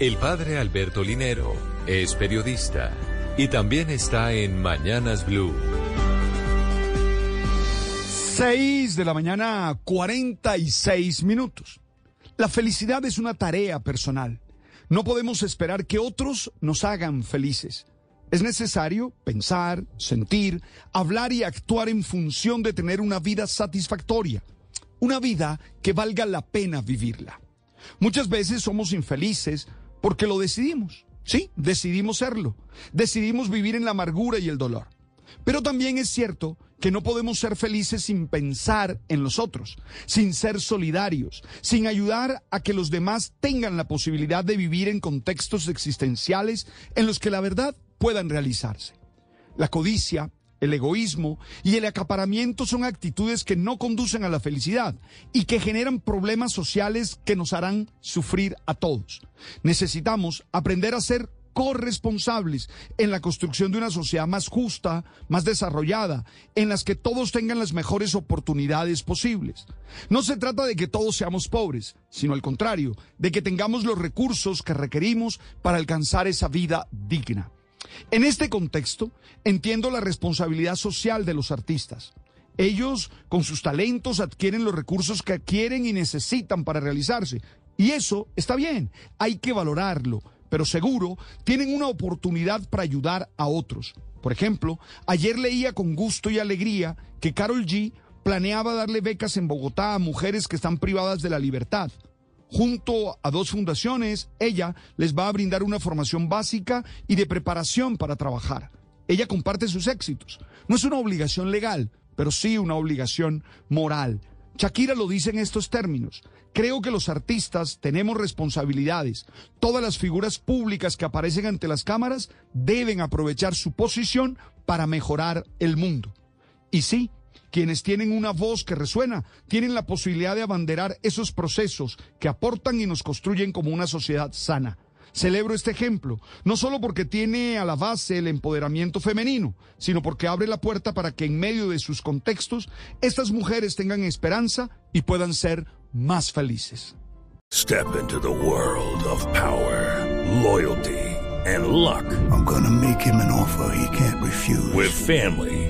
El padre Alberto Linero es periodista y también está en Mañanas Blue. 6 de la mañana, 46 minutos. La felicidad es una tarea personal. No podemos esperar que otros nos hagan felices. Es necesario pensar, sentir, hablar y actuar en función de tener una vida satisfactoria, una vida que valga la pena vivirla. Muchas veces somos infelices porque lo decidimos. Sí, decidimos serlo. Decidimos vivir en la amargura y el dolor. Pero también es cierto que no podemos ser felices sin pensar en los otros, sin ser solidarios, sin ayudar a que los demás tengan la posibilidad de vivir en contextos existenciales en los que la verdad puedan realizarse. La codicia, el egoísmo y el acaparamiento son actitudes que no conducen a la felicidad y que generan problemas sociales que nos harán sufrir a todos. Necesitamos aprender a ser corresponsables en la construcción de una sociedad más justa, más desarrollada, en las que todos tengan las mejores oportunidades posibles. No se trata de que todos seamos pobres, sino al contrario, de que tengamos los recursos que requerimos para alcanzar esa vida digna. En este contexto, entiendo la responsabilidad social de los artistas. Ellos, con sus talentos, adquieren los recursos que quieren y necesitan para realizarse. Y eso está bien, hay que valorarlo, pero seguro tienen una oportunidad para ayudar a otros. Por ejemplo, ayer leía con gusto y alegría que Carol G planeaba darle becas en Bogotá a mujeres que están privadas de la libertad. Junto a dos fundaciones, ella les va a brindar una formación básica y de preparación para trabajar. Ella comparte sus éxitos. No es una obligación legal, pero sí una obligación moral. Shakira lo dice en estos términos. Creo que los artistas tenemos responsabilidades. Todas las figuras públicas que aparecen ante las cámaras deben aprovechar su posición para mejorar el mundo. Y sí, quienes tienen una voz que resuena tienen la posibilidad de abanderar esos procesos que aportan y nos construyen como una sociedad sana. Celebro este ejemplo, no solo porque tiene a la base el empoderamiento femenino, sino porque abre la puerta para que en medio de sus contextos estas mujeres tengan esperanza y puedan ser más felices. Step into the world of power, loyalty and luck. I'm gonna make him an offer he can't refuse. With family,